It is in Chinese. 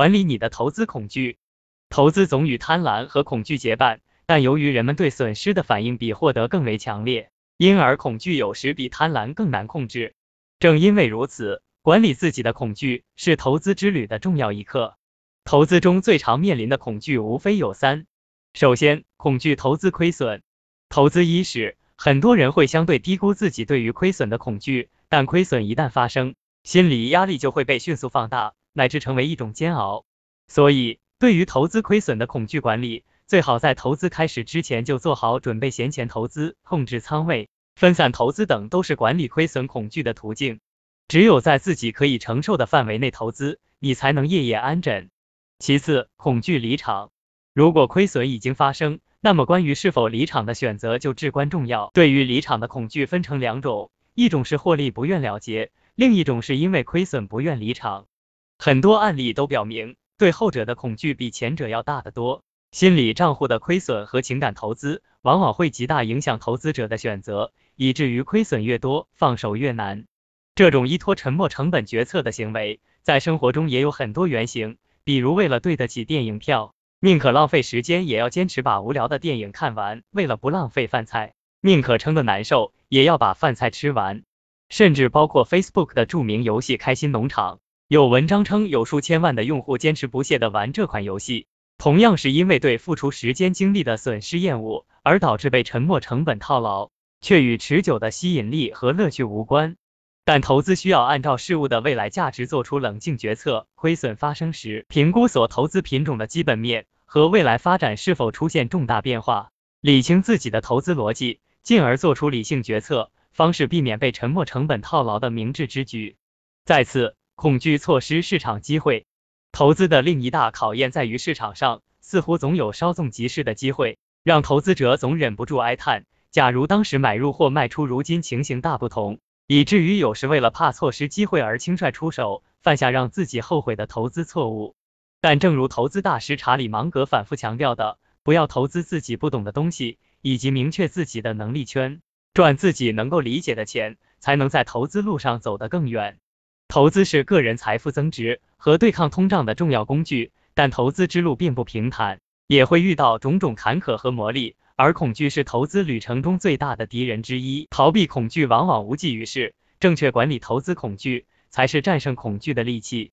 管理你的投资恐惧。投资总与贪婪和恐惧结伴，但由于人们对损失的反应比获得更为强烈，因而恐惧有时比贪婪更难控制。正因为如此，管理自己的恐惧是投资之旅的重要一课。投资中最常面临的恐惧无非有三：首先，恐惧投资亏损。投资伊始，很多人会相对低估自己对于亏损的恐惧，但亏损一旦发生，心理压力就会被迅速放大，乃至成为一种煎熬。所以，对于投资亏损的恐惧管理，最好在投资开始之前就做好准备，闲钱投资、控制仓位。分散投资等都是管理亏损恐惧的途径。只有在自己可以承受的范围内投资，你才能夜夜安枕。其次，恐惧离场。如果亏损已经发生，那么关于是否离场的选择就至关重要。对于离场的恐惧分成两种，一种是获利不愿了结，另一种是因为亏损不愿离场。很多案例都表明，对后者的恐惧比前者要大得多。心理账户的亏损和情感投资往往会极大影响投资者的选择。以至于亏损越多，放手越难。这种依托沉没成本决策的行为，在生活中也有很多原型。比如，为了对得起电影票，宁可浪费时间也要坚持把无聊的电影看完；为了不浪费饭菜，宁可撑得难受也要把饭菜吃完。甚至包括 Facebook 的著名游戏开心农场，有文章称有数千万的用户坚持不懈的玩这款游戏，同样是因为对付出时间精力的损失厌恶，而导致被沉没成本套牢。却与持久的吸引力和乐趣无关。但投资需要按照事物的未来价值做出冷静决策，亏损发生时，评估所投资品种的基本面和未来发展是否出现重大变化，理清自己的投资逻辑，进而做出理性决策，方是避免被沉没成本套牢的明智之举。再次，恐惧错失市场机会。投资的另一大考验在于市场上似乎总有稍纵即逝的机会，让投资者总忍不住哀叹。假如当时买入或卖出，如今情形大不同，以至于有时为了怕错失机会而轻率出手，犯下让自己后悔的投资错误。但正如投资大师查理芒格反复强调的，不要投资自己不懂的东西，以及明确自己的能力圈，赚自己能够理解的钱，才能在投资路上走得更远。投资是个人财富增值和对抗通胀的重要工具，但投资之路并不平坦，也会遇到种种坎坷和磨砺。而恐惧是投资旅程中最大的敌人之一，逃避恐惧往往无济于事，正确管理投资恐惧才是战胜恐惧的利器。